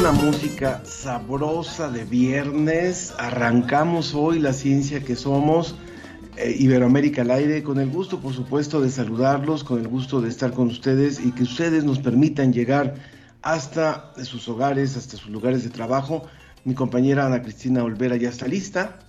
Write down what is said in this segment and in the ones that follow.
Una música sabrosa de viernes, arrancamos hoy la ciencia que somos. eh, Iberoamérica al aire, con el gusto por supuesto de saludarlos, con el gusto de estar con ustedes y que ustedes nos permitan llegar hasta sus hogares, hasta sus lugares de trabajo. Mi compañera Ana Cristina Olvera ya está lista.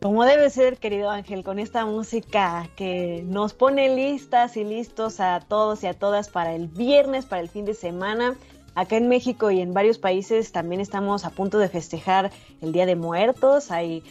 Como debe ser, querido Ángel, con esta música que nos pone listas y listos a todos y a todas para el viernes, para el fin de semana. Acá en México y en varios países también estamos a punto de festejar el Día de Muertos. Hay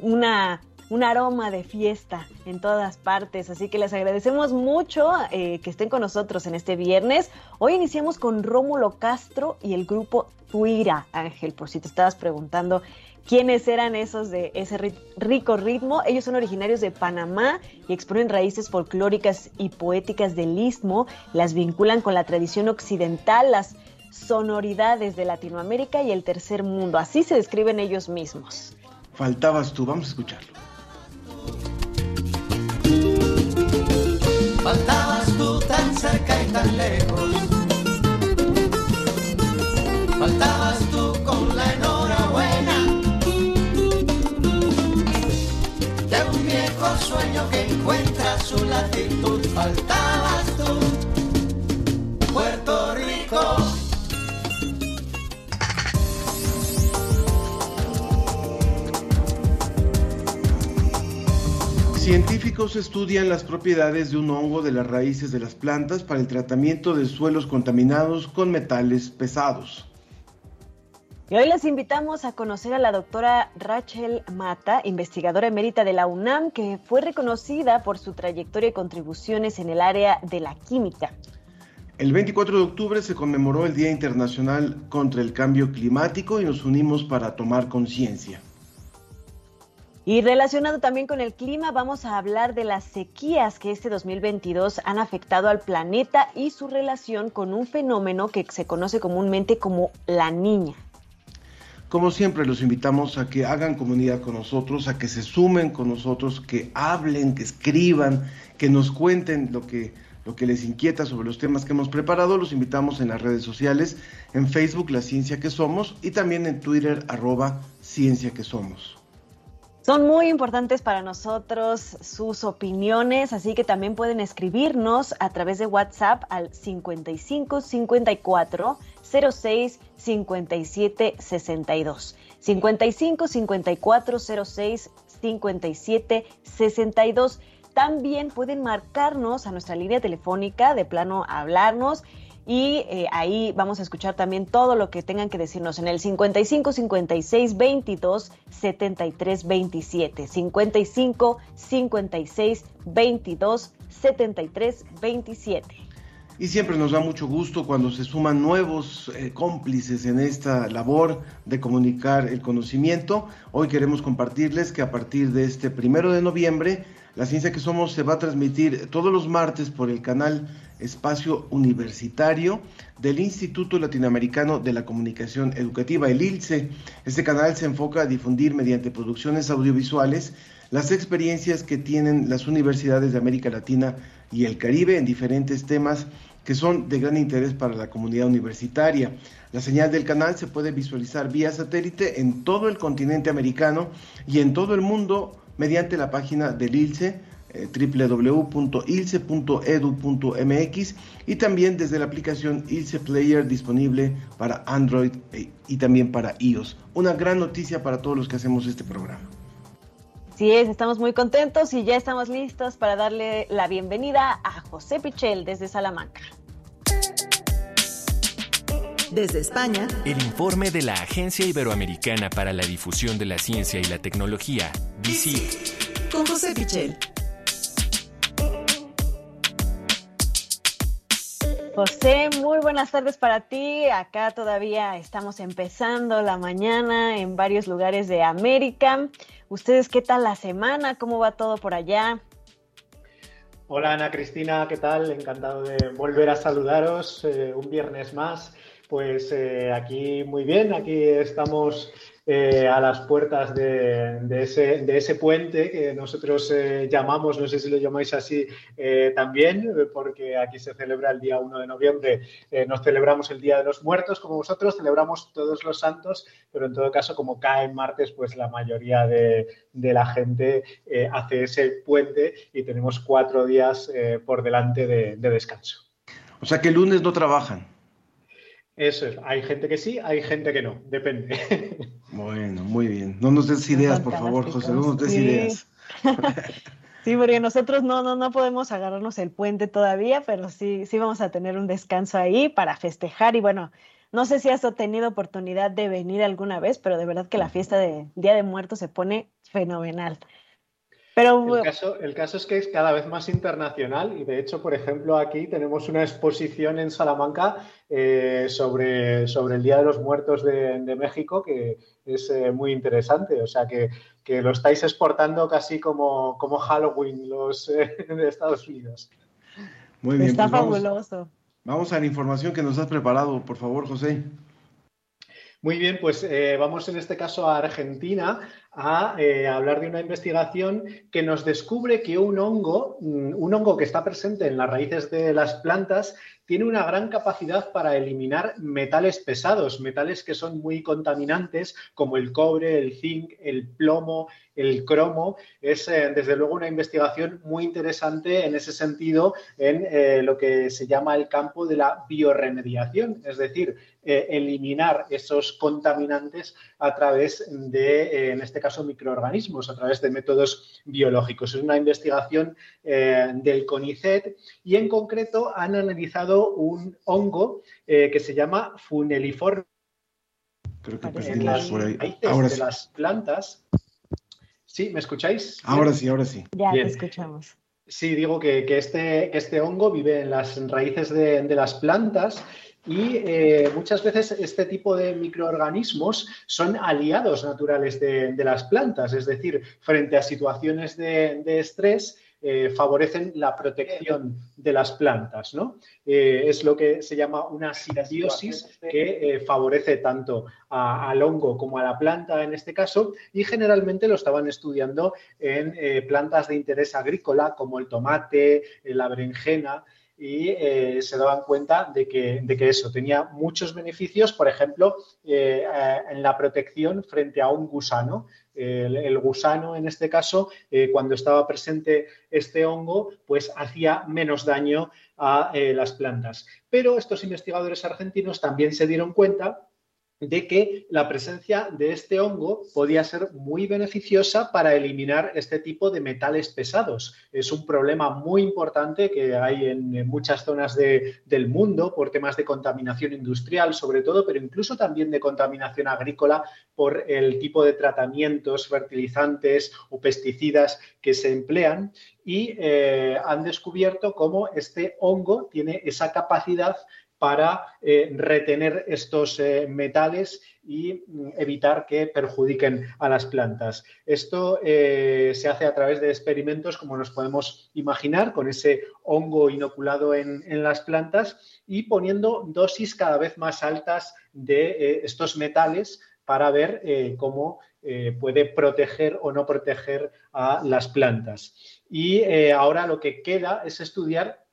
una, un aroma de fiesta en todas partes, así que les agradecemos mucho eh, que estén con nosotros en este viernes. Hoy iniciamos con Rómulo Castro y el grupo Tuira, Ángel, por si te estabas preguntando quiénes eran esos de ese ri- rico ritmo. Ellos son originarios de Panamá y exponen raíces folclóricas y poéticas del istmo, las vinculan con la tradición occidental, las sonoridades de Latinoamérica y el tercer mundo. Así se describen ellos mismos. Faltabas tú, vamos a escucharlo. Faltabas tú tan cerca y tan lejos. Faltabas tú con la enhorabuena de un viejo sueño que encuentra su latitud. Faltabas Científicos estudian las propiedades de un hongo de las raíces de las plantas para el tratamiento de suelos contaminados con metales pesados. Y hoy les invitamos a conocer a la doctora Rachel Mata, investigadora emérita de la UNAM, que fue reconocida por su trayectoria y contribuciones en el área de la química. El 24 de octubre se conmemoró el Día Internacional contra el Cambio Climático y nos unimos para tomar conciencia. Y relacionado también con el clima, vamos a hablar de las sequías que este 2022 han afectado al planeta y su relación con un fenómeno que se conoce comúnmente como la niña. Como siempre, los invitamos a que hagan comunidad con nosotros, a que se sumen con nosotros, que hablen, que escriban, que nos cuenten lo que, lo que les inquieta sobre los temas que hemos preparado. Los invitamos en las redes sociales, en Facebook, La Ciencia que Somos, y también en Twitter, arroba Ciencia que Somos. Son muy importantes para nosotros sus opiniones, así que también pueden escribirnos a través de WhatsApp al 55 54 06 57 62. 55 54 06 57 62. También pueden marcarnos a nuestra línea telefónica de plano a hablarnos y eh, ahí vamos a escuchar también todo lo que tengan que decirnos en el 55 56 22 73 27 55 56 22 73 27 Y siempre nos da mucho gusto cuando se suman nuevos eh, cómplices en esta labor de comunicar el conocimiento. Hoy queremos compartirles que a partir de este primero de noviembre, la ciencia que somos se va a transmitir todos los martes por el canal Espacio Universitario del Instituto Latinoamericano de la Comunicación Educativa, el ILCE. Este canal se enfoca a difundir mediante producciones audiovisuales las experiencias que tienen las universidades de América Latina y el Caribe en diferentes temas que son de gran interés para la comunidad universitaria. La señal del canal se puede visualizar vía satélite en todo el continente americano y en todo el mundo mediante la página del ILCE eh, www.ilce.edu.mx y también desde la aplicación ILCE Player disponible para Android eh, y también para iOS. Una gran noticia para todos los que hacemos este programa. Sí es, estamos muy contentos y ya estamos listos para darle la bienvenida a José Pichel desde Salamanca. Desde España, el informe de la Agencia Iberoamericana para la Difusión de la Ciencia y la Tecnología, DICIT. Con José Pichel. José, muy buenas tardes para ti. Acá todavía estamos empezando la mañana en varios lugares de América. ¿Ustedes qué tal la semana? ¿Cómo va todo por allá? Hola Ana Cristina, ¿qué tal? Encantado de volver a saludaros eh, un viernes más. Pues eh, aquí muy bien, aquí estamos eh, a las puertas de, ese, puente que nosotros eh, llamamos, no sé si lo llamáis así eh, también, porque aquí se celebra el día 1 de noviembre, nos celebramos el Día de los Muertos, como vosotros, celebramos todos los santos, pero en todo caso, como cae martes, pues la mayoría de, la gente hace ese puente y tenemos cuatro días por delante de descanso. O sea que el lunes no trabajan. Eso es, hay gente que sí, hay gente que no, depende. Bueno, muy bien. No nos des ideas, por favor, José, no nos des ideas. Sí, porque nosotros no, no, no podemos agarrarnos el puente todavía, pero sí, sí vamos a tener un descanso ahí para festejar. Y bueno, no sé si has tenido oportunidad de venir alguna vez, pero de verdad que la fiesta de Día de Muertos se pone fenomenal el, caso, el caso es que es cada vez más internacional y de hecho, por ejemplo, aquí tenemos una exposición en Salamanca eh, sobre, sobre el Día de los Muertos de, México que es eh, muy interesante. O sea que, lo estáis exportando casi como, como Halloween los eh, de Estados Unidos. Muy bien. Está pues fabuloso. vamos a la información que nos has preparado, por favor, José. Muy bien, pues eh, vamos en este caso a Argentina a eh, hablar de una investigación que nos descubre que un hongo, mm, un hongo que está presente en las raíces de las plantas, tiene una gran capacidad para eliminar metales pesados, metales que son muy contaminantes, como el cobre, el zinc, el plomo, el cromo. Es eh, desde luego una investigación muy interesante en ese sentido, en eh, lo que se llama el campo de la bioremediación, es decir, eh, eliminar esos contaminantes a través de, en este caso, microorganismos, a través de métodos biológicos. Es una investigación del CONICET y en concreto han analizado un hongo eh, que se llama Funeliforme. Creo que perdí por ahí. Ahora de las plantas. ¿Sí? ¿Me escucháis? Ahora sí, ahora sí. Ya te escuchamos. Sí, digo que, este, este, hongo vive en las raíces de, las plantas y eh, muchas veces este tipo de microorganismos son aliados naturales de, las plantas, es decir, frente a situaciones de, estrés, eh, favorecen la protección de las plantas. ¿no? Eh, es lo que se llama una simbiosis que eh, favorece tanto al hongo como a la planta en este caso y generalmente lo estaban estudiando en plantas de interés agrícola como el tomate, la berenjena y se daban cuenta de que, de que, eso tenía muchos beneficios, por ejemplo, en la protección frente a un gusano el, gusano en este caso, eh, cuando estaba presente este hongo, pues hacía menos daño a eh, las plantas. Pero estos investigadores argentinos también se dieron cuenta de que la presencia de este hongo podía ser muy beneficiosa para eliminar este tipo de metales pesados. Es un problema muy importante que hay en, muchas zonas del mundo por temas de contaminación industrial, sobre todo, pero incluso también de contaminación agrícola por el tipo de tratamientos, fertilizantes o pesticidas que se emplean y eh, han descubierto cómo este hongo tiene esa capacidad para eh, retener estos eh, metales y mm, evitar que perjudiquen a las plantas. Esto eh, se hace a través de experimentos, como nos podemos imaginar, con ese hongo inoculado en, las plantas y poniendo dosis cada vez más altas de estos metales para ver cómo puede proteger o no proteger a las plantas. Y ahora lo que queda es estudiar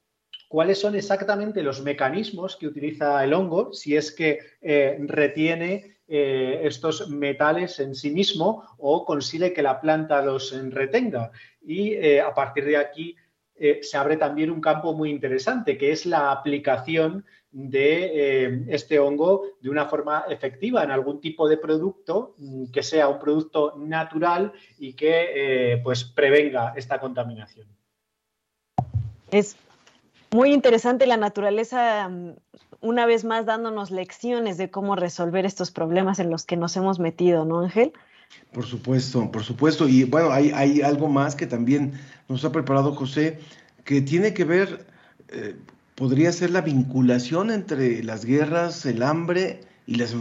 cuáles son exactamente los mecanismos que utiliza el hongo si es que eh, retiene eh, estos metales en sí mismo o consigue que la planta los retenga. Y eh, a partir de aquí se abre también un campo muy interesante, que es la aplicación de este hongo de una forma efectiva en algún tipo de producto mm, que sea un producto natural y que pues prevenga esta contaminación. Muy interesante la naturaleza, mm, una vez más dándonos lecciones de cómo resolver estos problemas en los que nos hemos metido, ¿no, Ángel? Por supuesto, por supuesto. Y bueno, hay, algo más que también nos ha preparado José, que tiene que ver, eh, podría ser la vinculación entre las guerras, el hambre y las,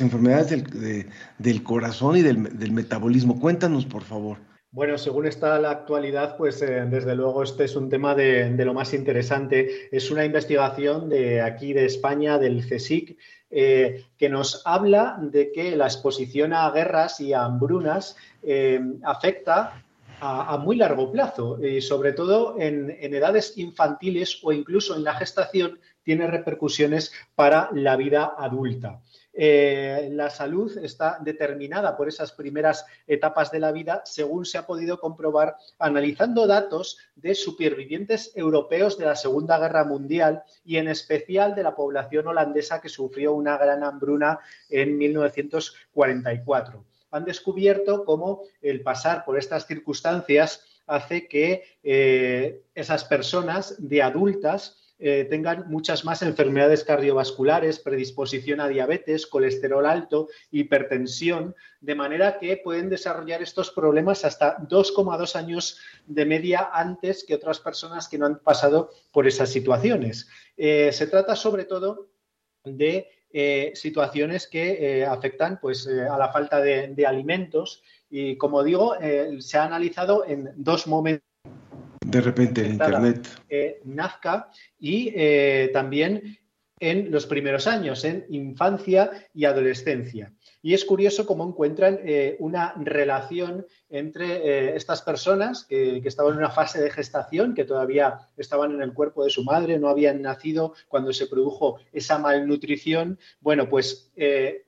enfermedades del, del corazón y del metabolismo. Cuéntanos, por favor. Bueno, según está la actualidad, pues eh, desde luego este es un tema de, lo más interesante. Es una investigación de aquí de España, del CSIC, eh, que nos habla de que la exposición a guerras y a hambrunas eh, afecta a, muy largo plazo y sobre todo en, en edades infantiles o incluso en la gestación tiene repercusiones para la vida adulta. Eh, la salud está determinada por esas primeras etapas de la vida, según se ha podido comprobar analizando datos de supervivientes europeos de la Segunda Guerra Mundial y en especial de la población holandesa que sufrió una gran hambruna en 1944. Han descubierto cómo el pasar por estas circunstancias hace que eh, esas personas de adultas eh, tengan muchas más enfermedades cardiovasculares, predisposición a diabetes, colesterol alto, hipertensión, de manera que pueden desarrollar estos problemas hasta 2,2 años de media antes que otras personas que no han pasado por esas situaciones. Eh, se trata sobre todo de eh, situaciones que afectan pues, a la falta de, alimentos y, como digo, se ha analizado en dos momentos de repente en Internet. Eh, Nazca y eh, también en los primeros años, en infancia y adolescencia. Y es curioso cómo encuentran eh, una relación entre estas personas que, estaban en una fase de gestación, que todavía estaban en el cuerpo de su madre, no habían nacido cuando se produjo esa malnutrición. Bueno, pues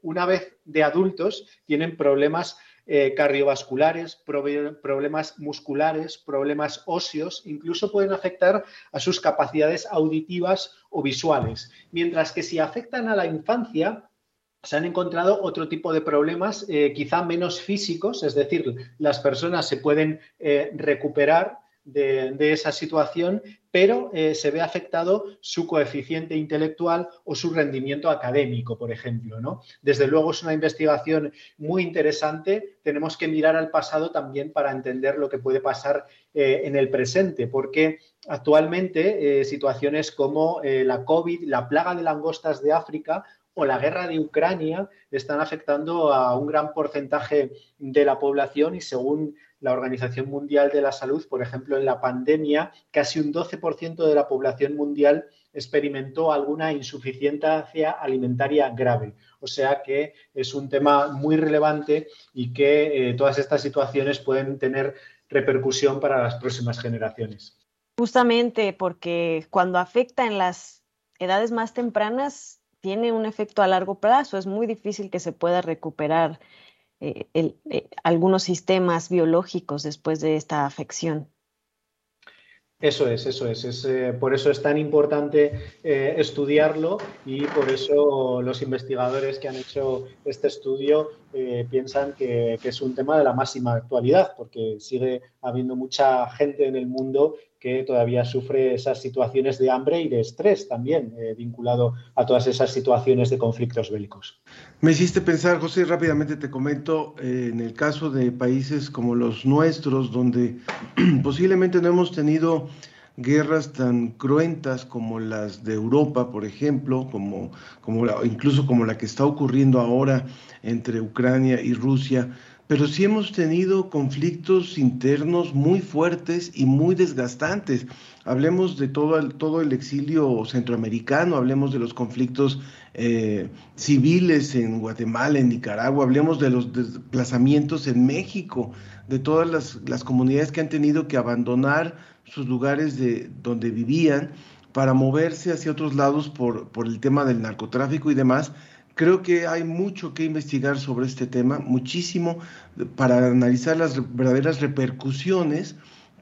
una vez de adultos tienen problemas eh, cardiovasculares, problemas musculares, problemas óseos, incluso pueden afectar a sus capacidades auditivas o visuales. Mientras que si afectan a la infancia, se han encontrado otro tipo de problemas, eh, quizá menos físicos, es decir, las personas se pueden eh, recuperar de, esa situación, pero eh, se ve afectado su coeficiente intelectual o su rendimiento académico, por ejemplo. ¿no? Desde luego es una investigación muy interesante. Tenemos que mirar al pasado también para entender lo que puede pasar en el presente, porque actualmente situaciones como la COVID, la plaga de langostas de África o la guerra de Ucrania están afectando a un gran porcentaje de la población y según la Organización Mundial de la Salud, por ejemplo, en la pandemia, casi un 12% de la población mundial experimentó alguna insuficiencia alimentaria grave. O sea que es un tema muy relevante y que eh, todas estas situaciones pueden tener repercusión para las próximas generaciones. Justamente porque cuando afecta en las edades más tempranas, tiene un efecto a largo plazo. Es muy difícil que se pueda recuperar eh, eh, algunos sistemas biológicos después de esta afección. Eso es, eso es. es eh, por eso es tan importante estudiarlo y por eso los investigadores que han hecho este estudio piensan que, que, es un tema de la máxima actualidad, porque sigue habiendo mucha gente en el mundo que todavía sufre esas situaciones de hambre y de estrés también, eh, vinculado a todas esas situaciones de conflictos bélicos. Me hiciste pensar, José, rápidamente te comento, eh, en el caso de países como los nuestros, donde posiblemente no hemos tenido guerras tan cruentas como las de Europa, por ejemplo, como, como incluso como la que está ocurriendo ahora entre Ucrania y Rusia, pero sí hemos tenido conflictos internos muy fuertes y muy desgastantes. Hablemos de todo el, todo el exilio centroamericano, hablemos de los conflictos eh, civiles en Guatemala, en Nicaragua, hablemos de los desplazamientos en México, de todas las, las comunidades que han tenido que abandonar sus lugares de donde vivían para moverse hacia otros lados por, por el tema del narcotráfico y demás Creo que hay mucho que investigar sobre este tema, muchísimo, para analizar las verdaderas repercusiones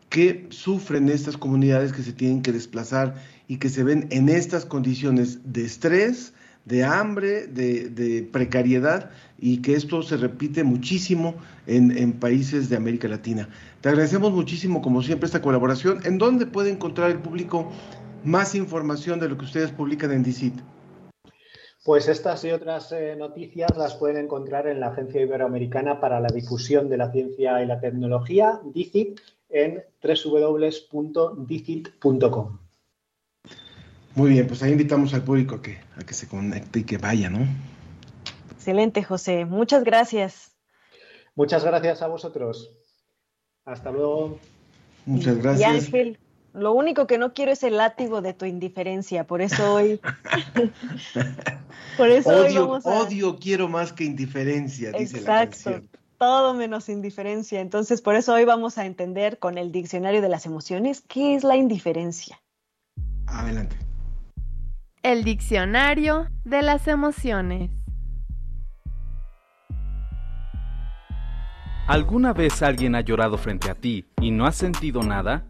que sufren estas comunidades que se tienen que desplazar y que se ven en estas condiciones de estrés, de hambre, de, precariedad y que esto se repite muchísimo en, países de América Latina. Te agradecemos muchísimo, como siempre, esta colaboración. ¿En dónde puede encontrar el público más información de lo que ustedes publican en DICIT? Pues estas y otras eh, noticias las pueden encontrar en la Agencia Iberoamericana para la Difusión de la Ciencia y la Tecnología, DICIT, en www.dicit.com. Muy bien, pues ahí invitamos al público a que, a que se conecte y que vaya, ¿no? Excelente, José. Muchas gracias. Muchas gracias a vosotros. Hasta luego. Muchas gracias. Y Ángel, lo único que no quiero es el látigo de tu indiferencia, por eso hoy. por eso odio, hoy vamos a... Odio quiero más que indiferencia, dice la canción. Todo menos indiferencia. Entonces, por eso hoy vamos a entender con el diccionario de las emociones qué es la indiferencia. Adelante. El diccionario de las emociones. ¿Alguna vez alguien ha llorado frente a ti y no has sentido nada?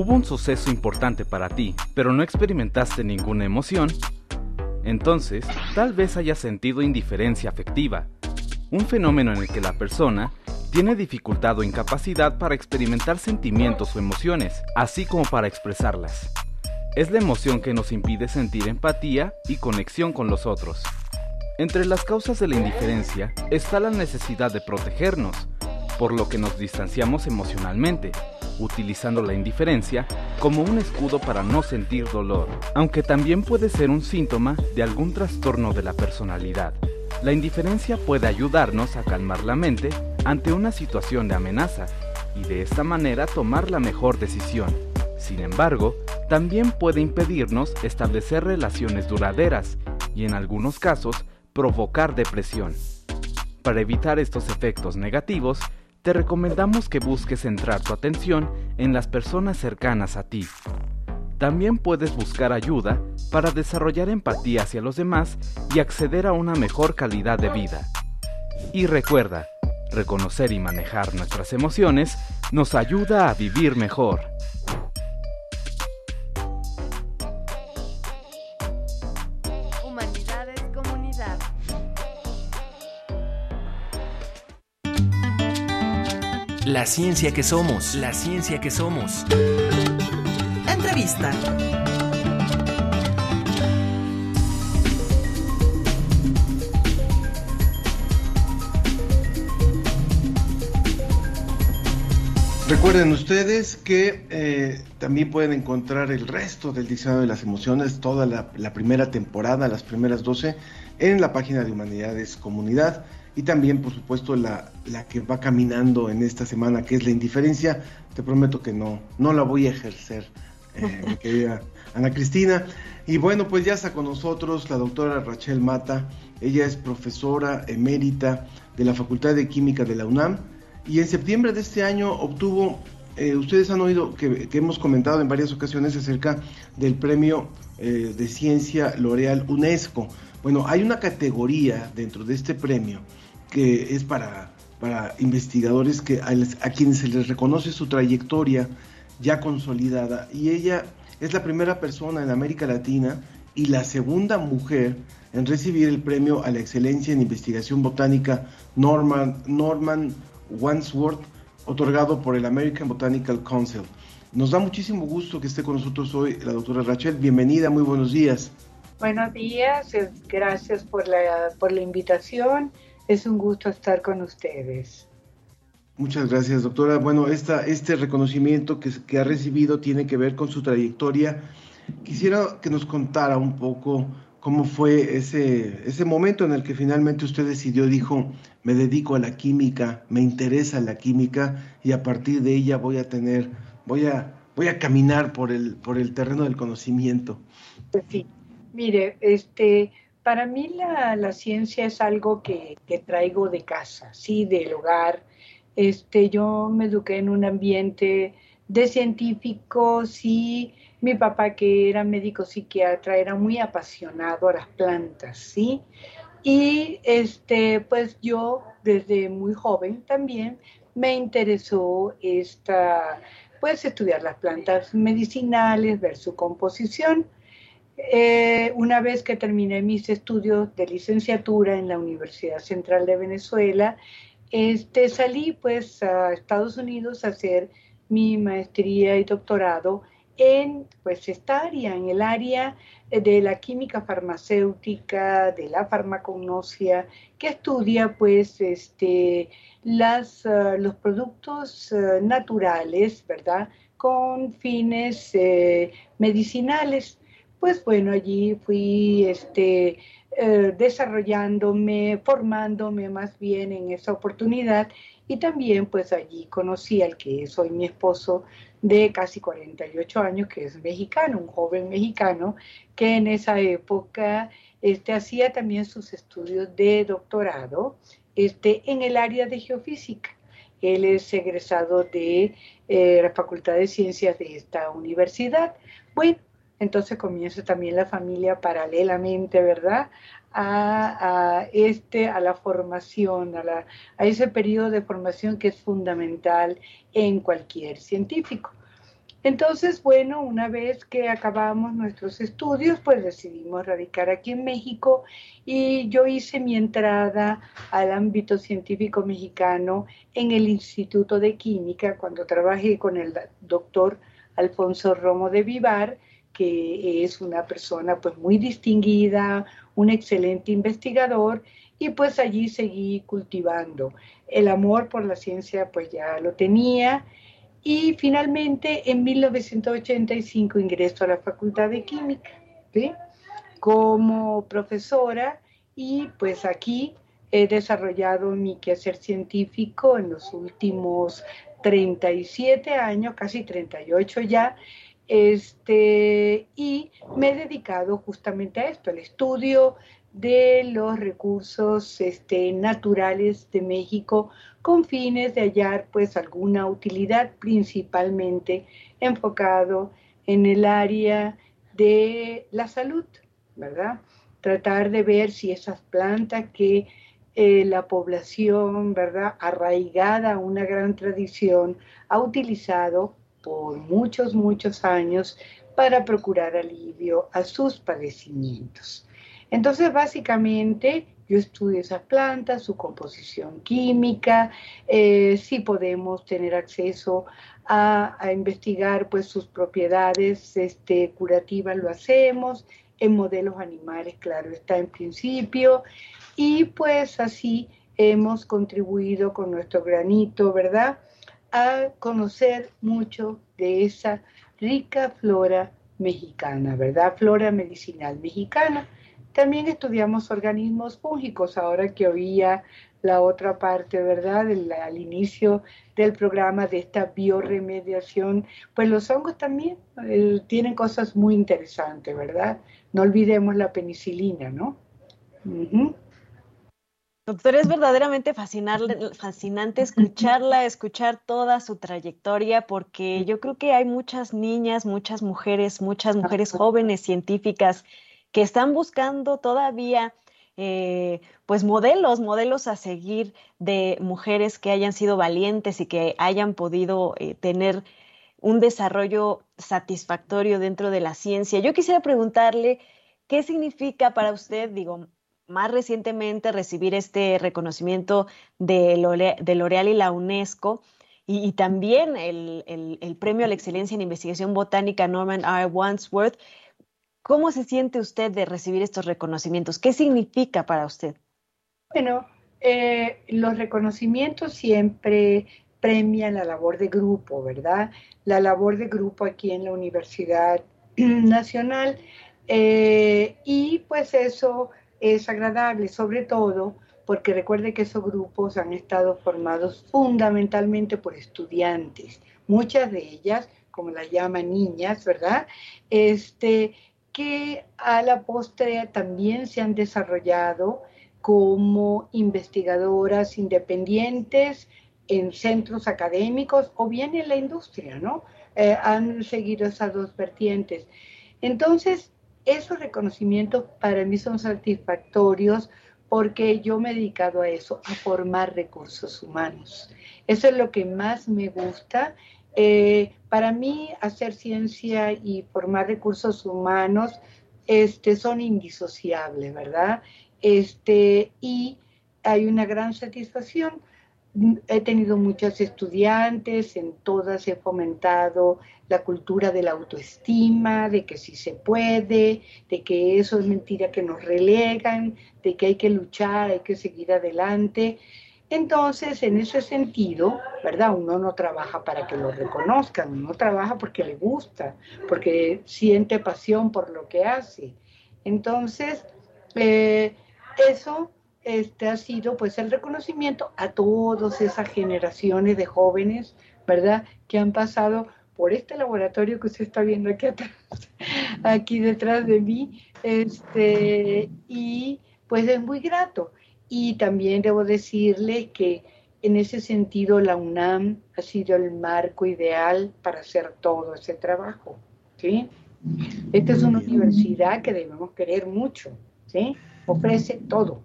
¿Hubo un suceso importante para ti, pero no experimentaste ninguna emoción? Entonces, tal vez hayas sentido indiferencia afectiva, un fenómeno en el que la persona tiene dificultad o incapacidad para experimentar sentimientos o emociones, así como para expresarlas. Es la emoción que nos impide sentir empatía y conexión con los otros. Entre las causas de la indiferencia está la necesidad de protegernos, por lo que nos distanciamos emocionalmente, utilizando la indiferencia como un escudo para no sentir dolor, aunque también puede ser un síntoma de algún trastorno de la personalidad. La indiferencia puede ayudarnos a calmar la mente ante una situación de amenaza y de esta manera tomar la mejor decisión. Sin embargo, también puede impedirnos establecer relaciones duraderas y en algunos casos provocar depresión. Para evitar estos efectos negativos, te recomendamos que busques centrar tu atención en las personas cercanas a ti. También puedes buscar ayuda para desarrollar empatía hacia los demás y acceder a una mejor calidad de vida. Y recuerda, reconocer y manejar nuestras emociones nos ayuda a vivir mejor. La ciencia que somos. La ciencia que somos. Entrevista. Recuerden ustedes que eh, también pueden encontrar el resto del Diccionario de las Emociones, toda la, la primera temporada, las primeras 12, en la página de Humanidades Comunidad y también, por supuesto, la, la, que va caminando en esta semana, que es la indiferencia. Te prometo que no, no la voy a ejercer, eh, mi querida Ana Cristina. Y bueno, pues ya está con nosotros la doctora Rachel Mata. Ella es profesora emérita de la Facultad de Química de la UNAM y en septiembre de este año obtuvo, eh, ustedes han oído que, que, hemos comentado en varias ocasiones acerca del premio eh, de ciencia L'Oreal UNESCO. Bueno, hay una categoría dentro de este premio que es para, para investigadores que a, quienes se les reconoce su trayectoria ya consolidada y ella es la primera persona en América Latina y la segunda mujer en recibir el premio a la excelencia en investigación botánica Norman, Norman Wansworth, otorgado por el American Botanical Council. Nos da muchísimo gusto que esté con nosotros hoy la doctora Rachel. Bienvenida, muy buenos días. Buenos días, gracias por la, por la invitación es un gusto estar con ustedes. Muchas gracias, doctora. Bueno, esta, este reconocimiento que, que ha recibido tiene que ver con su trayectoria. Quisiera que nos contara un poco cómo fue ese, ese momento en el que finalmente usted decidió, dijo, me dedico a la química, me interesa la química y a partir de ella voy a tener, voy a, voy a caminar por el, por el terreno del conocimiento. Sí, mire, este, para mí la, ciencia es algo que, traigo de casa, sí, del hogar. Este, yo me eduqué en un ambiente de científicos y mi papá que era médico psiquiatra era muy apasionado a las plantas, ¿sí? Y este, pues yo desde muy joven también me interesó esta, pues estudiar las plantas medicinales, ver su composición. Eh, una vez que terminé mis estudios de licenciatura en la Universidad Central de Venezuela, este, salí pues a Estados Unidos a hacer mi maestría y doctorado en pues esta área, en el área de la química farmacéutica, de la farmacognosia, que estudia pues este, las, ah, los productos ah, naturales, ¿verdad? Con fines eh, medicinales. Pues bueno, allí fui este, eh, desarrollándome, formándome más bien en esa oportunidad y también pues allí conocí al que soy mi esposo de casi 48 años, que es mexicano, un joven mexicano, que en esa época este, hacía también sus estudios de doctorado este, en el área de geofísica. Él es egresado de eh, la Facultad de Ciencias de esta universidad. Bueno, entonces comienza también la familia paralelamente, ¿verdad? A, este, a la formación, a, a ese periodo de formación que es fundamental en cualquier científico. Entonces, bueno, una vez que acabamos nuestros estudios, pues decidimos radicar aquí en México y yo hice mi entrada al ámbito científico mexicano en el Instituto de Química cuando trabajé con el doctor Alfonso Romo de Vivar, que es una persona pues muy distinguida, un excelente investigador y pues allí seguí cultivando. El amor por la ciencia pues ya lo tenía y finalmente en 1985 ingreso a la Facultad de Química como profesora y pues aquí he desarrollado mi quehacer científico en los últimos 37 años, casi 38 ya, este, y me he dedicado justamente a esto, al estudio de los recursos este, naturales de México con fines de hallar pues alguna utilidad principalmente enfocado en el área de la salud, ¿verdad? Tratar de ver si esas plantas que eh, la población, ¿verdad? Arraigada a una gran tradición, ha utilizado por muchos, muchos años para procurar alivio a sus padecimientos. Entonces, básicamente, yo estudio esas plantas, su composición química, eh, si podemos tener acceso a, investigar pues sus propiedades este, curativas, lo hacemos, en modelos animales, claro, está en principio, y pues así hemos contribuido con nuestro granito, ¿verdad? A conocer mucho de esa rica flora mexicana, ¿verdad? Flora medicinal mexicana también estudiamos organismos fúngicos, ahora que oía la otra parte, ¿verdad? al inicio del programa de esta bioremediación, pues los hongos también eh, tienen cosas muy interesantes, ¿verdad? No olvidemos la penicilina, ¿no? Doctor, es verdaderamente fascinante escucharla, escuchar toda su trayectoria, porque yo creo que hay muchas niñas, muchas mujeres, muchas mujeres jóvenes científicas que están buscando todavía eh, pues modelos, modelos a seguir de mujeres que hayan sido valientes y que hayan podido eh, tener un desarrollo satisfactorio dentro de la ciencia. Yo quisiera preguntarle qué significa para usted, digo, más recientemente recibir este reconocimiento de L'Oreal y la UNESCO y, también el, premio a la excelencia en investigación botánica Norman R. Wandsworth. ¿Cómo se siente usted de recibir estos reconocimientos? ¿Qué significa para usted? Bueno, eh, los reconocimientos siempre premian la labor de grupo, ¿verdad? La labor de grupo aquí en la Universidad Nacional. Eh, y pues eso es agradable, sobre todo porque recuerde que esos grupos han estado formados fundamentalmente por estudiantes, muchas de ellas, como las llaman niñas, ¿verdad? Este, que a la postre también se han desarrollado como investigadoras independientes en centros académicos o bien en la industria, ¿no? Eh, han seguido esas dos vertientes. Entonces, esos reconocimientos para mí son satisfactorios porque yo me he dedicado a eso, a formar recursos humanos. Eso es lo que más me gusta eh, para mí, hacer ciencia y formar recursos humanos este, son indisociables, ¿verdad? Este, y hay una gran satisfacción he tenido muchas estudiantes, en todas he fomentado la cultura de la autoestima, de que sí se puede, de que eso es mentira que nos relegan, de que hay que luchar, hay que seguir adelante. Entonces, en ese sentido, ¿verdad? Uno no trabaja para que lo reconozcan, uno trabaja porque le gusta, porque siente pasión por lo que hace. Entonces, eh, eso este ha sido pues el reconocimiento a todas esas generaciones de jóvenes, ¿verdad? Que han pasado por este laboratorio que usted está viendo aquí atrás, aquí detrás de mí, este, y pues es muy grato. Y también debo decirle que en ese sentido la UNAM ha sido el marco ideal para hacer todo ese trabajo, ¿sí? Esta es una universidad que debemos querer mucho, ¿sí? Ofrece todo.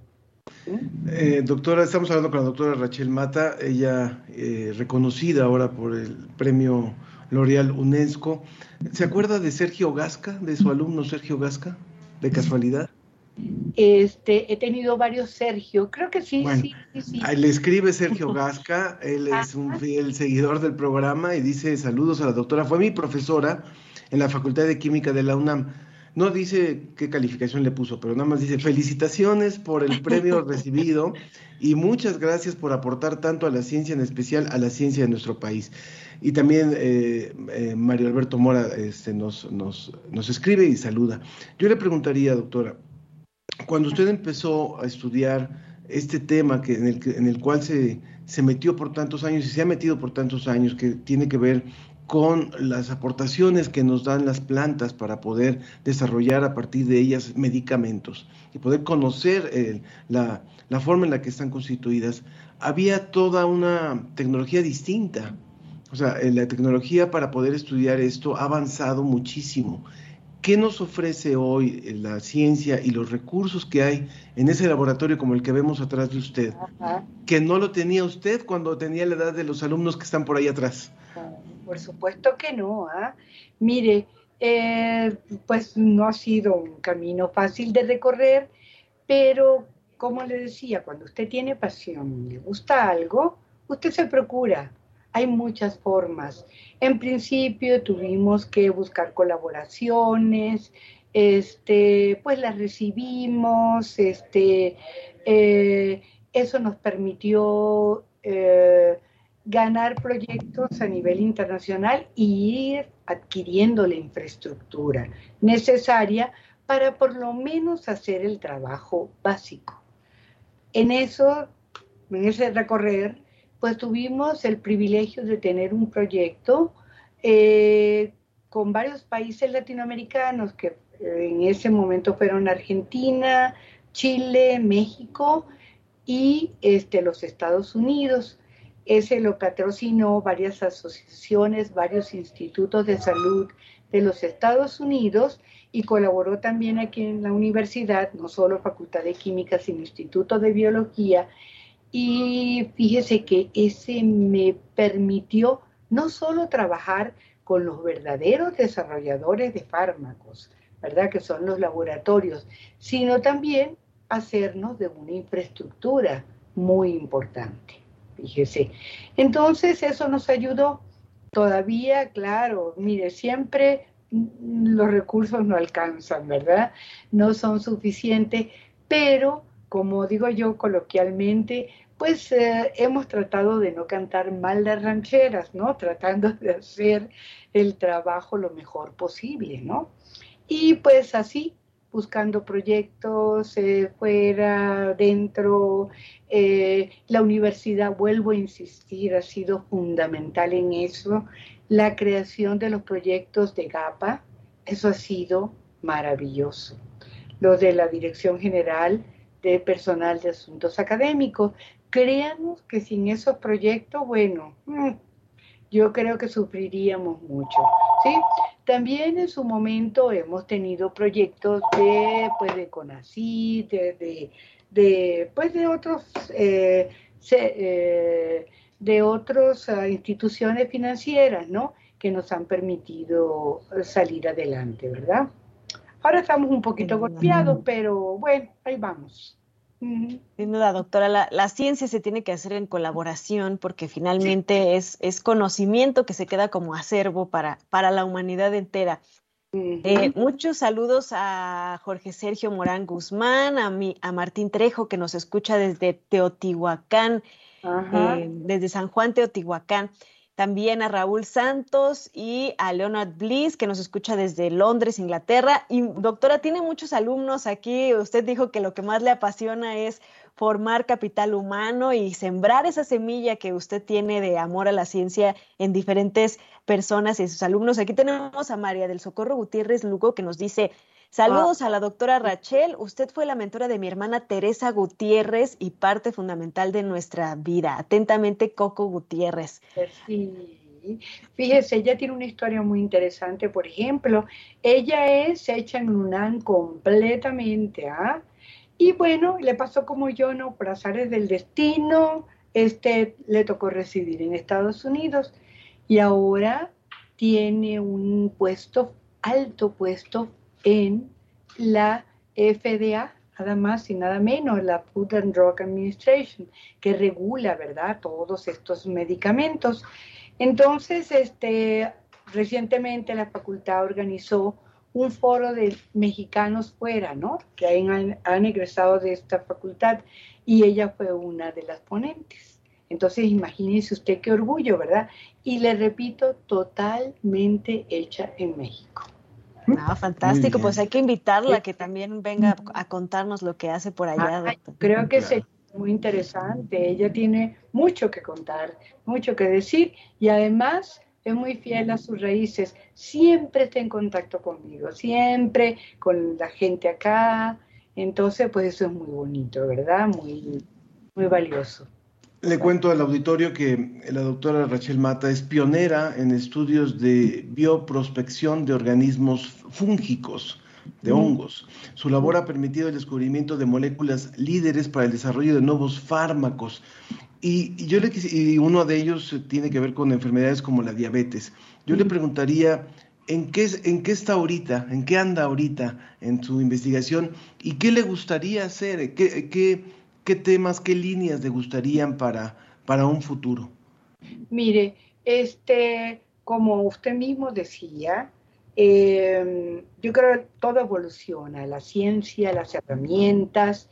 Eh, doctora, estamos hablando con la doctora Rachel Mata, ella eh, reconocida ahora por el premio L'Oreal UNESCO. ¿Se acuerda de Sergio Gasca, de su alumno Sergio Gasca, de casualidad? Este, he tenido varios Sergio, creo que sí, sí, sí, Le escribe Sergio Gasca, él es un fiel seguidor del programa y dice saludos a la doctora, fue mi profesora en la Facultad de Química de la UNAM. No dice qué calificación le puso, pero nada más dice felicitaciones por el premio recibido y muchas gracias por aportar tanto a la ciencia, en especial a la ciencia de nuestro país. Y también eh, eh, Mario Alberto Mora este, nos, nos, nos escribe y saluda. Yo le preguntaría, doctora, cuando usted empezó a estudiar este tema que, en, el, en el cual se, se metió por tantos años y se ha metido por tantos años, que tiene que ver con las aportaciones que nos dan las plantas para poder desarrollar a partir de ellas medicamentos y poder conocer eh, la, forma en la que están constituidas, había toda una tecnología distinta. O sea, eh, la tecnología para poder estudiar esto ha avanzado muchísimo. ¿Qué nos ofrece hoy eh, la ciencia y los recursos que hay en ese laboratorio como el que vemos atrás de usted? Que no lo tenía usted cuando tenía la edad de los alumnos que están por ahí atrás. Por supuesto que no. ¿ah? Mire, eh, pues no ha sido un camino fácil de recorrer, pero como le decía, cuando usted tiene pasión, le gusta algo, usted se procura. Hay muchas formas. En principio tuvimos que buscar colaboraciones, este, pues las recibimos, este, eh, eso nos permitió eh, ganar proyectos a nivel internacional y ir adquiriendo la infraestructura necesaria para por lo menos hacer el trabajo básico. En eso, en ese recorrer, pues tuvimos el privilegio de tener un proyecto eh, con varios países latinoamericanos que eh, en ese momento fueron Argentina, Chile, México y este, los Estados Unidos ese lo patrocinó varias asociaciones, varios institutos de salud de los Estados Unidos y colaboró también aquí en la universidad, no solo Facultad de Química, sino Instituto de Biología. Y fíjese que ese me permitió no solo trabajar con los verdaderos desarrolladores de fármacos, ¿verdad? Que son los laboratorios, sino también hacernos de una infraestructura muy importante fíjese. Entonces eso nos ayudó. Todavía, claro, mire, siempre los recursos no alcanzan, ¿verdad? No son suficientes, pero como digo yo coloquialmente, pues eh, hemos tratado de no cantar mal las rancheras, ¿no? Tratando de hacer el trabajo lo mejor posible, ¿no? Y pues así buscando proyectos eh, fuera, dentro. Eh, la universidad, vuelvo a insistir, ha sido fundamental en eso. La creación de los proyectos de GAPA, eso ha sido maravilloso. Lo de la Dirección General de Personal de Asuntos Académicos. Créanos que sin esos proyectos, bueno, mm, yo creo que sufriríamos mucho. ¿Sí? También en su momento hemos tenido proyectos de, pues, de CONACYT, de, de, pues, de otros, eh, eh, de otras ah, instituciones financieras, ¿no? Que nos han permitido salir adelante, ¿verdad? Ahora estamos un poquito golpeados, pero bueno, ahí vamos. Sin duda, doctora, la, ciencia se tiene que hacer en colaboración porque finalmente es, es conocimiento que se queda como acervo para, para la humanidad entera. Eh, muchos saludos a Jorge Sergio Morán Guzmán, a, mi, a Martín Trejo, que nos escucha desde Teotihuacán, eh, desde San Juan Teotihuacán. También a Raúl Santos y a Leonard Bliss, que nos escucha desde Londres, Inglaterra. Y doctora, tiene muchos alumnos aquí. Usted dijo que lo que más le apasiona es formar capital humano y sembrar esa semilla que usted tiene de amor a la ciencia en diferentes personas y sus alumnos. Aquí tenemos a María del Socorro Gutiérrez Lugo que nos dice, saludos a la doctora Rachel, usted fue la mentora de mi hermana Teresa Gutiérrez y parte fundamental de nuestra vida. Atentamente, Coco Gutiérrez. Sí. Fíjese, ella tiene una historia muy interesante. Por ejemplo, ella es hecha en UNAM completamente, ¿ah? Y bueno, le pasó como yo, ¿no? Por azares del destino, este le tocó residir en Estados Unidos y ahora tiene un puesto, alto puesto en la FDA, nada más y nada menos, la Food and Drug Administration, que regula, ¿verdad?, todos estos medicamentos. Entonces, este, recientemente la facultad organizó un foro de mexicanos fuera, ¿no? Que han, han egresado de esta facultad y ella fue una de las ponentes. Entonces, imagínese usted qué orgullo, ¿verdad? Y le repito, totalmente hecha en México. Ah, fantástico. Pues hay que invitarla a que también venga a contarnos lo que hace por allá. creo que es muy interesante. Ella tiene mucho que contar, mucho que decir y además es muy fiel a sus raíces, siempre está en contacto conmigo, siempre con la gente acá. Entonces, pues eso es muy bonito, ¿verdad? Muy, muy valioso. Le cuento al auditorio que la doctora Rachel Mata es pionera en estudios de bioprospección de organismos fúngicos, de hongos. Su labor ha permitido el descubrimiento de moléculas líderes para el desarrollo de nuevos fármacos y, yo le y uno de ellos tiene que ver con enfermedades como la diabetes. Yo le preguntaría, ¿en qué, ¿en qué está ahorita? ¿En qué anda ahorita en su investigación? ¿Y qué le gustaría hacer? ¿Qué, qué, qué temas, qué líneas le gustarían para, para un futuro? Mire, este, como usted mismo decía, em, yo creo que todo evoluciona, la ciencia, las herramientas,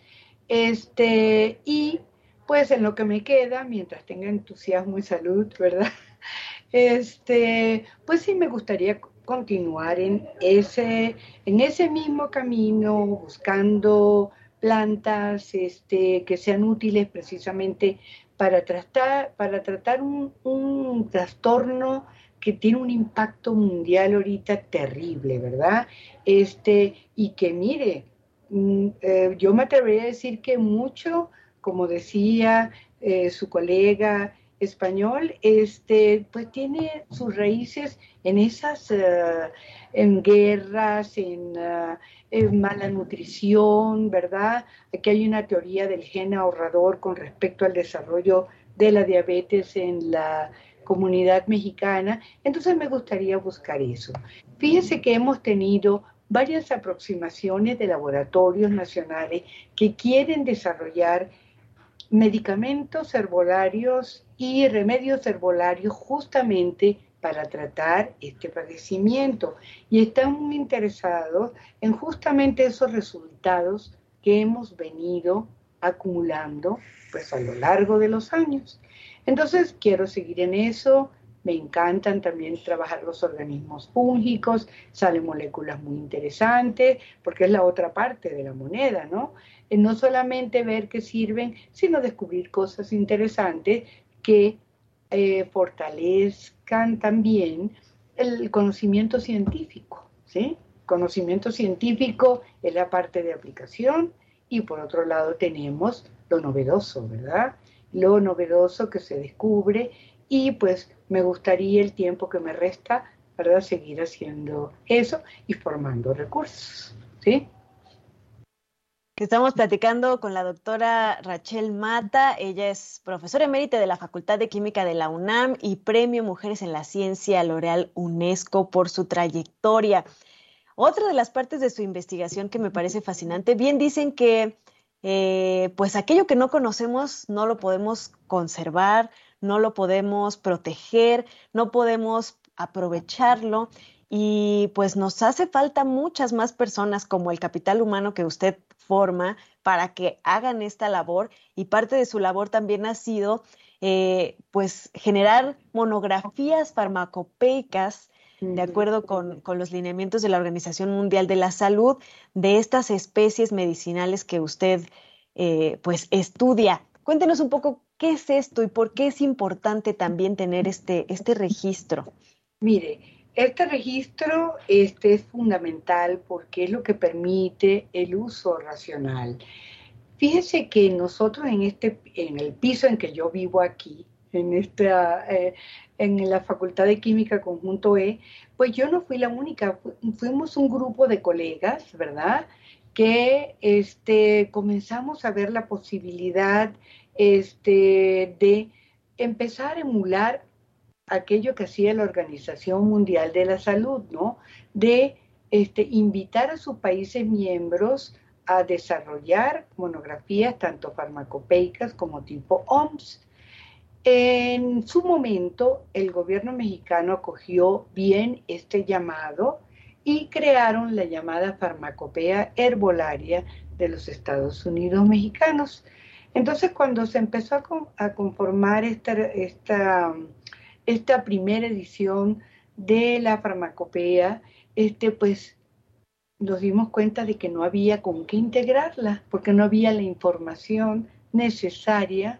este, y pues en lo que me queda, mientras tenga entusiasmo y salud, ¿verdad? Este, pues sí me gustaría continuar en ese, en ese mismo camino, buscando plantas este, que sean útiles precisamente para tratar, para tratar un, trastorno que tiene un impacto mundial ahorita terrible, ¿verdad? Este, y que mire, mm, eh, yo me atrevería a decir que mucho como decía eh, su colega español, este, pues tiene sus raíces en esas, eh, en guerras, en, eh, en, mala nutrición, ¿verdad? Aquí hay una teoría del gen ahorrador con respecto al desarrollo de la diabetes en la comunidad mexicana, entonces me gustaría buscar eso. Fíjense que hemos tenido varias aproximaciones de laboratorios nacionales que quieren desarrollar medicamentos herbolarios y remedios herbolarios justamente para tratar este padecimiento y están muy interesados en justamente esos resultados que hemos venido acumulando pues a lo largo de los años. Entonces quiero seguir en eso, me encantan también trabajar los organismos fúngicos, salen moléculas muy interesantes, porque es la otra parte de la moneda, ¿no? no solamente ver que sirven, sino descubrir cosas interesantes que eh, fortalezcan también el conocimiento científico, ¿sí? Conocimiento científico es la parte de aplicación y por otro lado tenemos lo novedoso, ¿verdad? Lo novedoso que se descubre y pues me gustaría el tiempo que me resta, ¿verdad? Seguir haciendo eso y formando recursos, ¿sí? Estamos platicando con la doctora Rachel Mata. Ella es profesora emérita de la Facultad de Química de la UNAM y Premio Mujeres en la Ciencia L'Oreal UNESCO por su trayectoria. Otra de las partes de su investigación que me parece fascinante, bien dicen que eh, pues aquello que no conocemos no lo podemos conservar, no lo podemos proteger, no podemos aprovecharlo y pues nos hace falta muchas más personas como el capital humano que usted forma para que hagan esta labor y parte de su labor también ha sido eh, pues generar monografías farmacopeicas de acuerdo con, los lineamientos de la Organización Mundial de la Salud de estas especies medicinales que usted eh, pues estudia. Cuéntenos un poco qué es esto y por qué es importante también tener este, este registro. Mire, este registro este, es fundamental porque es lo que permite el uso racional. Fíjese que nosotros en, este, en el piso en que yo vivo aquí, en, esta, eh, en la Facultad de Química Conjunto E, pues yo no fui la única, fuimos un grupo de colegas, ¿verdad? Que este, comenzamos a ver la posibilidad este, de empezar a emular aquello que hacía la Organización Mundial de la Salud, ¿no? De este, invitar a sus países miembros a desarrollar monografías tanto farmacopeicas como tipo OMS. En su momento, el gobierno mexicano acogió bien este llamado y crearon la llamada farmacopea herbolaria de los Estados Unidos mexicanos. Entonces, cuando se empezó a, conformar esta, esta, esta, primera edición de la farmacopea, este, pues nos dimos cuenta de que no había con qué integrarla, porque no había la información necesaria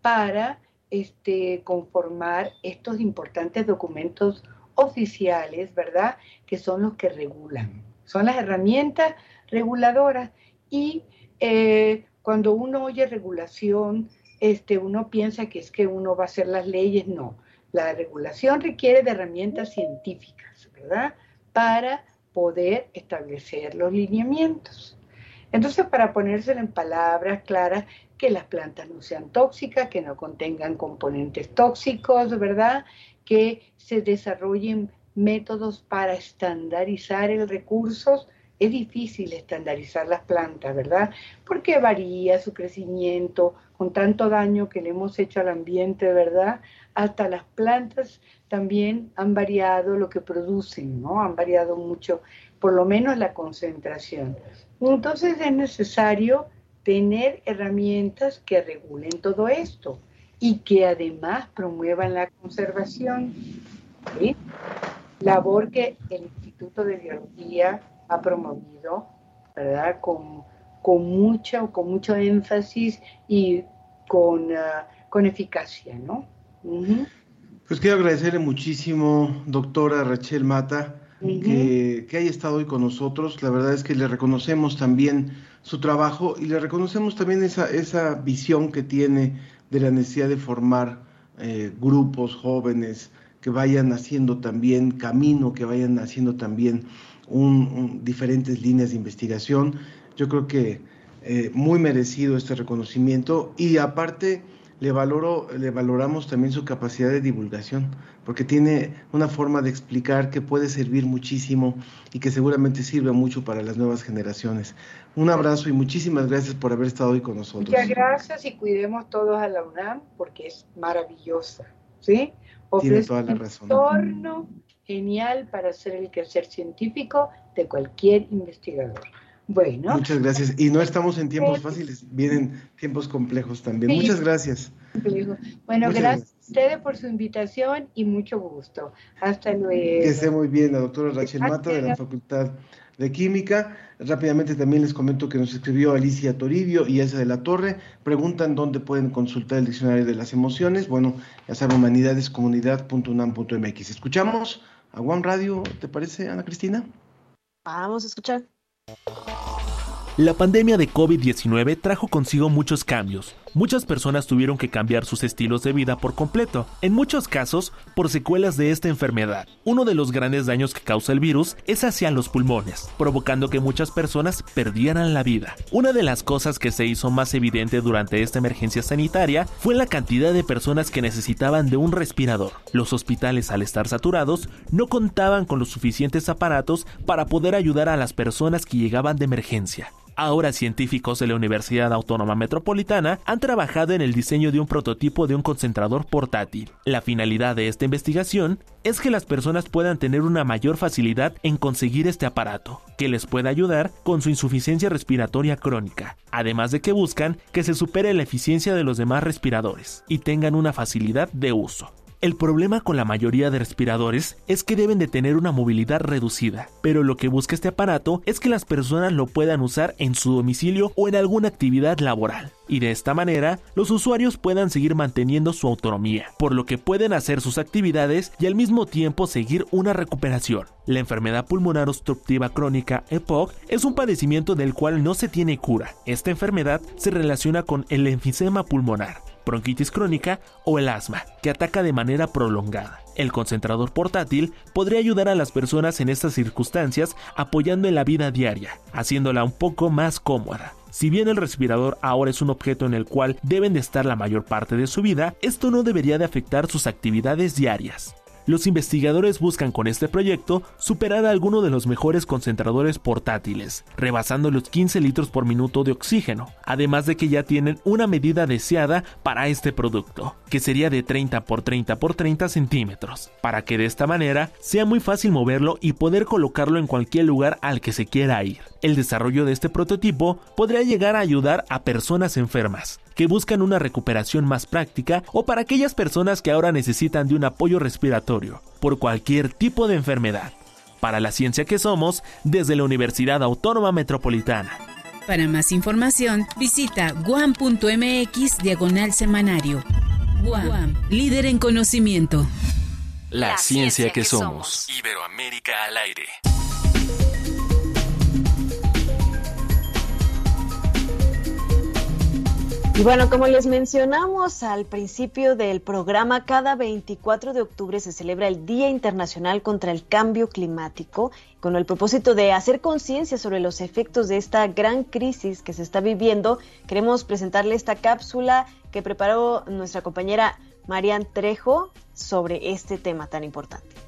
para este, conformar estos importantes documentos oficiales, ¿verdad? Que son los que regulan, son las herramientas reguladoras. Y eh, cuando uno oye regulación, este, uno piensa que es que uno va a hacer las leyes, no. La regulación requiere de herramientas científicas, ¿verdad? Para poder establecer los lineamientos. Entonces, para ponérselo en palabras claras, que las plantas no sean tóxicas, que no contengan componentes tóxicos, ¿verdad? Que se desarrollen métodos para estandarizar el recurso. Es difícil estandarizar las plantas, ¿verdad? Porque varía su crecimiento con tanto daño que le hemos hecho al ambiente, ¿verdad? Hasta las plantas también han variado lo que producen, ¿no? Han variado mucho, por lo menos la concentración. Entonces es necesario tener herramientas que regulen todo esto y que además promuevan la conservación. Labor que el Instituto de Biología ha promovido, ¿verdad? Con, con, mucho, con mucho énfasis y con, ah, con eficacia, ¿no? Pues quiero agradecerle muchísimo, doctora Rachel Mata, que, que haya estado hoy con nosotros. La verdad es que le reconocemos también su trabajo y le reconocemos también esa, esa visión que tiene de la necesidad de formar eh, grupos jóvenes que vayan haciendo también camino, que vayan haciendo también un, diferentes líneas de investigación. Yo creo que eh, muy merecido este reconocimiento y aparte le, valoro, le valoramos también su capacidad de divulgación, porque tiene una forma de explicar que puede servir muchísimo y que seguramente sirve mucho para las nuevas generaciones. Un abrazo y muchísimas gracias por haber estado hoy con nosotros. Muchas gracias y cuidemos todos a la UNAM porque es maravillosa, ¿sí? Tiene toda la razón. un entorno genial para hacer el quehacer científico de cualquier investigador. Bueno. Muchas gracias. Y no estamos en tiempos fáciles, vienen tiempos complejos también. Muchas gracias. Bueno, gracias, a ustedes por su invitación y mucho gusto. Hasta luego. Que esté muy bien la doctora Rachel Mata de la Facultad de Química. Rápidamente también les comento que nos escribió Alicia Toribio y esa de la Torre. Preguntan dónde pueden consultar el diccionario de las emociones. Bueno, ya saben, humanidadescomunidad.unam.mx. Escuchamos a One Radio, ¿te parece, Ana Cristina? Vamos a escuchar. La pandemia de COVID-19 trajo consigo muchos cambios. Muchas personas tuvieron que cambiar sus estilos de vida por completo, en muchos casos por secuelas de esta enfermedad. Uno de los grandes daños que causa el virus es hacia los pulmones, provocando que muchas personas perdieran la vida. Una de las cosas que se hizo más evidente durante esta emergencia sanitaria fue la cantidad de personas que necesitaban de un respirador. Los hospitales al estar saturados no contaban con los suficientes aparatos para poder ayudar a las personas que llegaban de emergencia. Ahora científicos de la Universidad Autónoma Metropolitana han trabajado en el diseño de un prototipo de un concentrador portátil. La finalidad de esta investigación es que las personas puedan tener una mayor facilidad en conseguir este aparato, que les pueda ayudar con su insuficiencia respiratoria crónica, además de que buscan que se supere la eficiencia de los demás respiradores y tengan una facilidad de uso. El problema con la mayoría de respiradores es que deben de tener una movilidad reducida, pero lo que busca este aparato es que las personas lo puedan usar en su domicilio o en alguna actividad laboral, y de esta manera los usuarios puedan seguir manteniendo su autonomía, por lo que pueden hacer sus actividades y al mismo tiempo seguir una recuperación. La enfermedad pulmonar obstructiva crónica EPOC es un padecimiento del cual no se tiene cura. Esta enfermedad se relaciona con el enfisema pulmonar, bronquitis crónica o el asma, que ataca de manera prolongada. El concentrador portátil podría ayudar a las personas en estas circunstancias apoyando en la vida diaria, haciéndola un poco más cómoda. Si bien el respirador ahora es un objeto en el cual deben de estar la mayor parte de su vida, esto no debería de afectar sus actividades diarias. Los investigadores buscan con este proyecto superar a alguno de los mejores concentradores portátiles, rebasando los 15 litros por minuto de oxígeno, además de que ya tienen una medida deseada para este producto, que sería de 30 por 30 por 30 centímetros, para que de esta manera sea muy fácil moverlo y poder colocarlo en cualquier lugar al que se quiera ir. El desarrollo de este prototipo podría llegar a ayudar a personas enfermas, que buscan una recuperación más práctica o para aquellas personas que ahora necesitan de un apoyo respiratorio por cualquier tipo de enfermedad. Para la ciencia que somos, desde la Universidad Autónoma Metropolitana. Para más información, visita guam.mx diagonal semanario. Guam, líder en conocimiento. La, ciencia, que, somos. Iberoamérica al aire. Y bueno, como les mencionamos al principio del programa, cada 24 de octubre se celebra el Día Internacional contra el Cambio Climático, con el propósito de hacer conciencia sobre los efectos de esta gran crisis que se está viviendo. Queremos presentarle esta cápsula que preparó nuestra compañera Marian Trejo sobre este tema tan importante.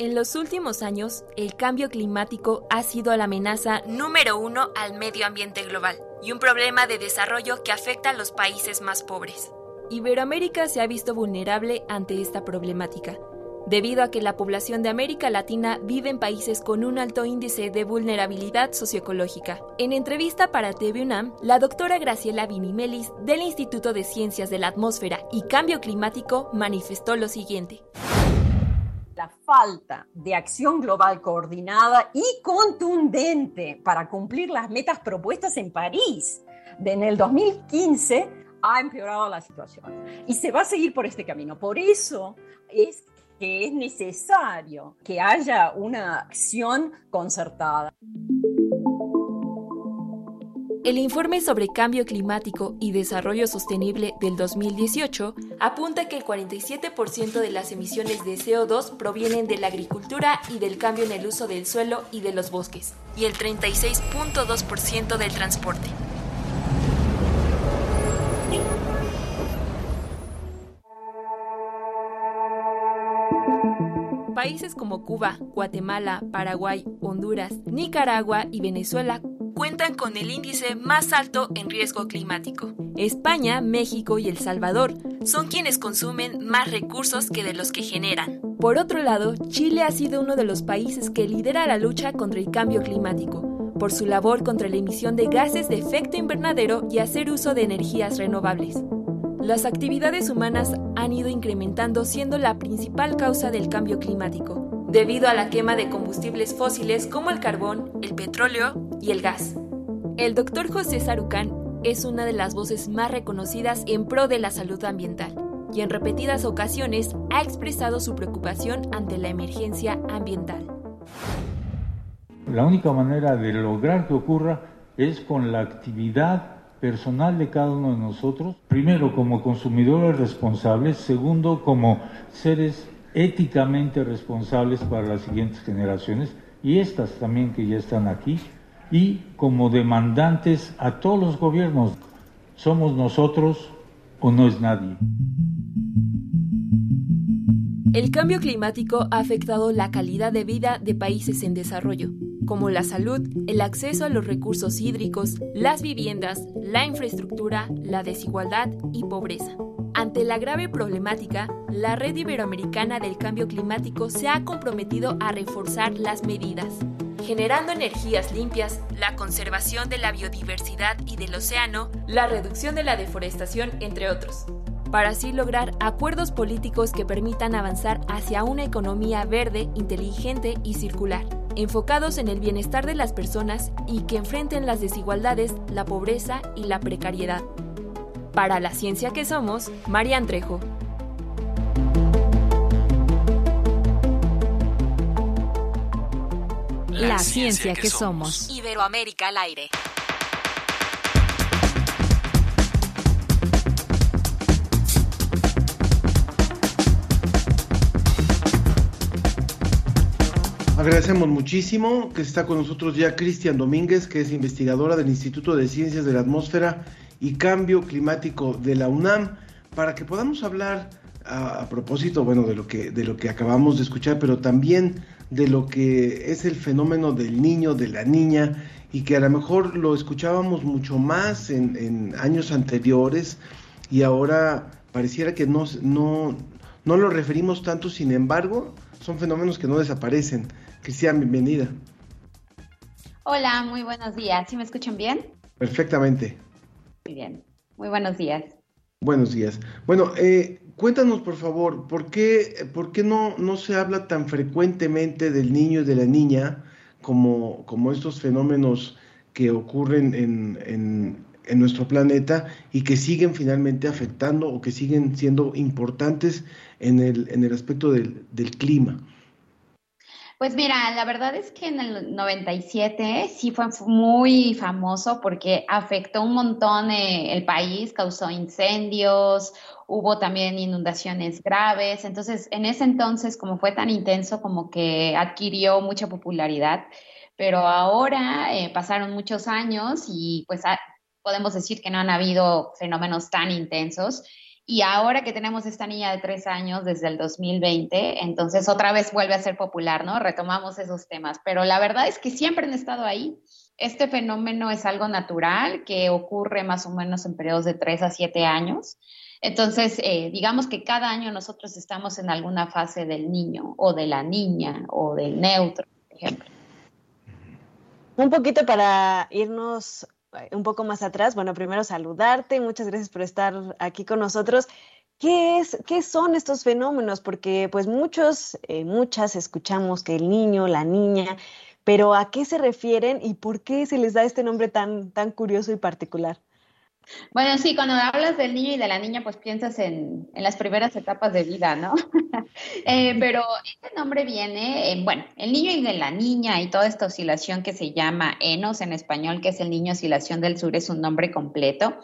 En los últimos años, el cambio climático ha sido la amenaza número uno al medio ambiente global y un problema de desarrollo que afecta a los países más pobres. Iberoamérica se ha visto vulnerable ante esta problemática, debido a que la población de América Latina vive en países con un alto índice de vulnerabilidad socioecológica. En entrevista para TV UNAM, la doctora Graciela Vinimelis del Instituto de Ciencias de la Atmósfera y Cambio Climático manifestó lo siguiente la falta de acción global coordinada y contundente para cumplir las metas propuestas en París en el 2015 ha empeorado la situación y se va a seguir por este camino. Por eso es que es necesario que haya una acción concertada. El informe sobre cambio climático y desarrollo sostenible del 2018 apunta que el 47% de las emisiones de CO2 provienen de la agricultura y del cambio en el uso del suelo y de los bosques, y el 36.2% del transporte. Países como Cuba, Guatemala, Paraguay, Honduras, Nicaragua y Venezuela cuentan con el índice más alto en riesgo climático. España, México y El Salvador son quienes consumen más recursos que de los que generan. Por otro lado, Chile ha sido uno de los países que lidera la lucha contra el cambio climático, por su labor contra la emisión de gases de efecto invernadero y hacer uso de energías renovables. Las actividades humanas han ido incrementando siendo la principal causa del cambio climático, debido a la quema de combustibles fósiles como el carbón, el petróleo y el gas. El doctor José Sarucán es una de las voces más reconocidas en pro de la salud ambiental y en repetidas ocasiones ha expresado su preocupación ante la emergencia ambiental. La única manera de lograr que ocurra es con la actividad personal de cada uno de nosotros, primero como consumidores responsables, segundo como seres éticamente responsables para las siguientes generaciones y estas también que ya están aquí, y como demandantes a todos los gobiernos. ¿Somos nosotros o no es nadie? El cambio climático ha afectado la calidad de vida de países en desarrollo, como la salud, el acceso a los recursos hídricos, las viviendas, la infraestructura, la desigualdad y pobreza. Ante la grave problemática, la Red Iberoamericana del Cambio Climático se ha comprometido a reforzar las medidas, generando energías limpias, la conservación de la biodiversidad y del océano, la reducción de la deforestación, entre otros para así lograr acuerdos políticos que permitan avanzar hacia una economía verde, inteligente y circular, enfocados en el bienestar de las personas y que enfrenten las desigualdades, la pobreza y la precariedad. Para la ciencia que somos, María Trejo. La, ciencia, que, somos. Iberoamérica al aire. Agradecemos muchísimo que está con nosotros ya Cristian Domínguez, que es investigadora del Instituto de Ciencias de la Atmósfera y Cambio Climático de la UNAM, para que podamos hablar a, propósito, bueno, de lo que de lo que acabamos de escuchar, pero también de lo que es el fenómeno del niño, de la niña, y que a lo mejor lo escuchábamos mucho más en, en años anteriores y ahora pareciera que no, no, no lo referimos tanto, sin embargo, son fenómenos que no desaparecen. Cristian, bienvenida. Hola, muy buenos días. ¿Sí me escuchan bien? Perfectamente. Muy bien. Muy buenos días. Buenos días. Bueno, eh, cuéntanos por favor, ¿por qué, por qué no, no se habla tan frecuentemente del niño y de la niña como, como estos fenómenos que ocurren en, en, en nuestro planeta y que siguen finalmente afectando o que siguen siendo importantes en el, en el aspecto del, del clima? Pues mira, la verdad es que en el 97 sí fue muy famoso porque afectó un montón eh, el país, causó incendios, hubo también inundaciones graves. Entonces, en ese entonces, como fue tan intenso, como que adquirió mucha popularidad. Pero ahora eh, pasaron muchos años y pues podemos decir que no han habido fenómenos tan intensos. Y ahora que tenemos esta niña de tres años desde el 2020, entonces otra vez vuelve a ser popular, ¿no? Retomamos esos temas. Pero la verdad es que siempre han estado ahí. Este fenómeno es algo natural que ocurre más o menos en periodos de tres a siete años. Entonces, eh, digamos que cada año nosotros estamos en alguna fase del niño o de la niña o del neutro, por ejemplo. Un poquito para irnos un poco más atrás, bueno, primero saludarte, muchas gracias por estar aquí con nosotros. ¿Qué, es, qué son estos fenómenos? Porque pues muchos, eh, muchas escuchamos que el niño, la niña, pero ¿a qué se refieren y por qué se les da este nombre tan, tan curioso y particular? Bueno, sí, cuando hablas del niño y de la niña, pues piensas en, las primeras etapas de vida, ¿no? Eh, pero este nombre viene, bueno, el niño y de la niña y toda esta oscilación que se llama ENOS en español, que es el niño oscilación del sur, es un nombre completo.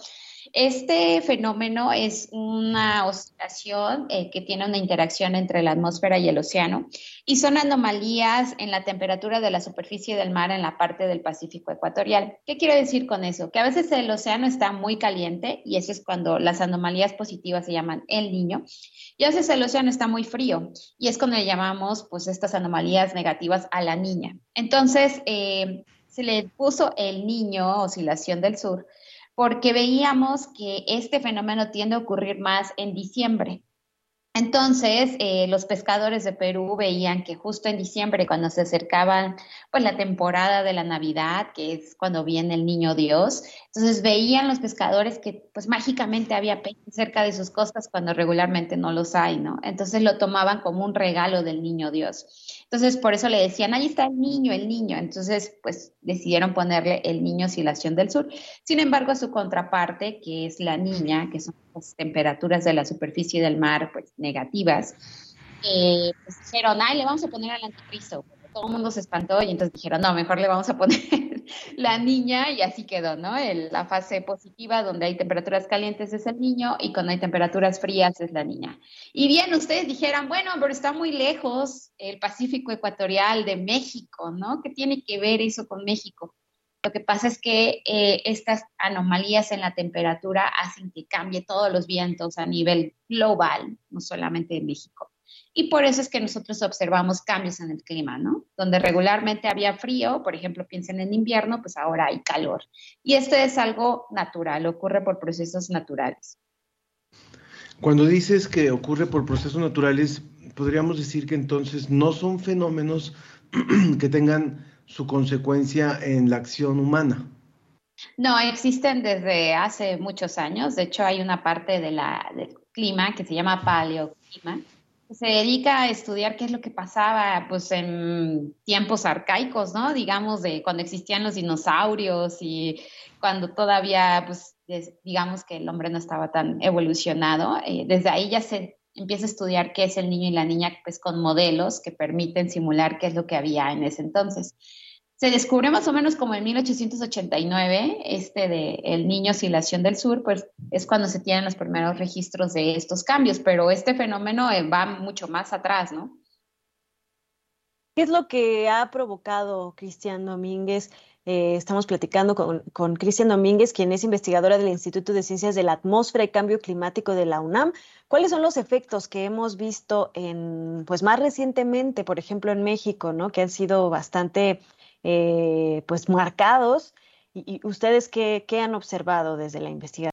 Este fenómeno es una oscilación eh, que tiene una interacción entre la atmósfera y el océano y son anomalías en la temperatura de la superficie del mar en la parte del Pacífico ecuatorial. ¿Qué quiero decir con eso? Que a veces el océano está muy caliente y eso es cuando las anomalías positivas se llaman el niño y a veces el océano está muy frío y es cuando le llamamos pues estas anomalías negativas a la niña. Entonces, eh, se le puso el niño, oscilación del sur, porque veíamos que este fenómeno tiende a ocurrir más en diciembre. Entonces, eh, los pescadores de Perú veían que justo en diciembre, cuando se acercaban pues, la temporada de la Navidad, que es cuando viene el niño Dios, entonces veían los pescadores que pues mágicamente había peces cerca de sus costas cuando regularmente no los hay, ¿no? Entonces lo tomaban como un regalo del niño Dios. Entonces, por eso le decían, ahí está el niño, el niño. Entonces, pues decidieron ponerle el niño oscilación del sur. Sin embargo, su contraparte, que es la niña, que son las temperaturas de la superficie del mar, pues negativas, eh, pues dijeron, ay, le vamos a poner al anticristo. Todo el mundo se espantó y entonces dijeron, no, mejor le vamos a poner la niña y así quedó, ¿no? la fase positiva donde hay temperaturas calientes es el niño y cuando hay temperaturas frías es la niña. Y bien, ustedes dijeran, bueno, pero está muy lejos el Pacífico ecuatorial de México, ¿no? ¿Qué tiene que ver eso con México? Lo que pasa es que eh, estas anomalías en la temperatura hacen que cambie todos los vientos a nivel global, no solamente en México. Y por eso es que nosotros observamos cambios en el clima, ¿no? Donde regularmente había frío, por ejemplo, piensen en invierno, pues ahora hay calor. Y esto es algo natural, ocurre por procesos naturales. Cuando dices que ocurre por procesos naturales, podríamos decir que entonces no son fenómenos que tengan su consecuencia en la acción humana. No, existen desde hace muchos años. De hecho, hay una parte de la, del clima que se llama paleoclima, se dedica a estudiar qué es lo que pasaba pues, en tiempos arcaicos, ¿no? Digamos, de cuando existían los dinosaurios y cuando todavía, pues, digamos que el hombre no estaba tan evolucionado. Eh, desde ahí ya se empieza a estudiar qué es el niño y la niña, pues con modelos que permiten simular qué es lo que había en ese entonces. Se descubrió más o menos como en 1889, este de El Niño Oscilación del Sur, pues es cuando se tienen los primeros registros de estos cambios, pero este fenómeno eh, va mucho más atrás, ¿no? ¿Qué es lo que ha provocado Cristian Domínguez eh, estamos platicando con, Cristian Domínguez, quien es investigadora del Instituto de Ciencias de la Atmósfera y Cambio Climático de la UNAM. ¿Cuáles son los efectos que hemos visto en, pues más recientemente, por ejemplo, en México, ¿no? que han sido bastante eh, pues marcados? ¿Y, ustedes qué, qué han observado desde la investigación?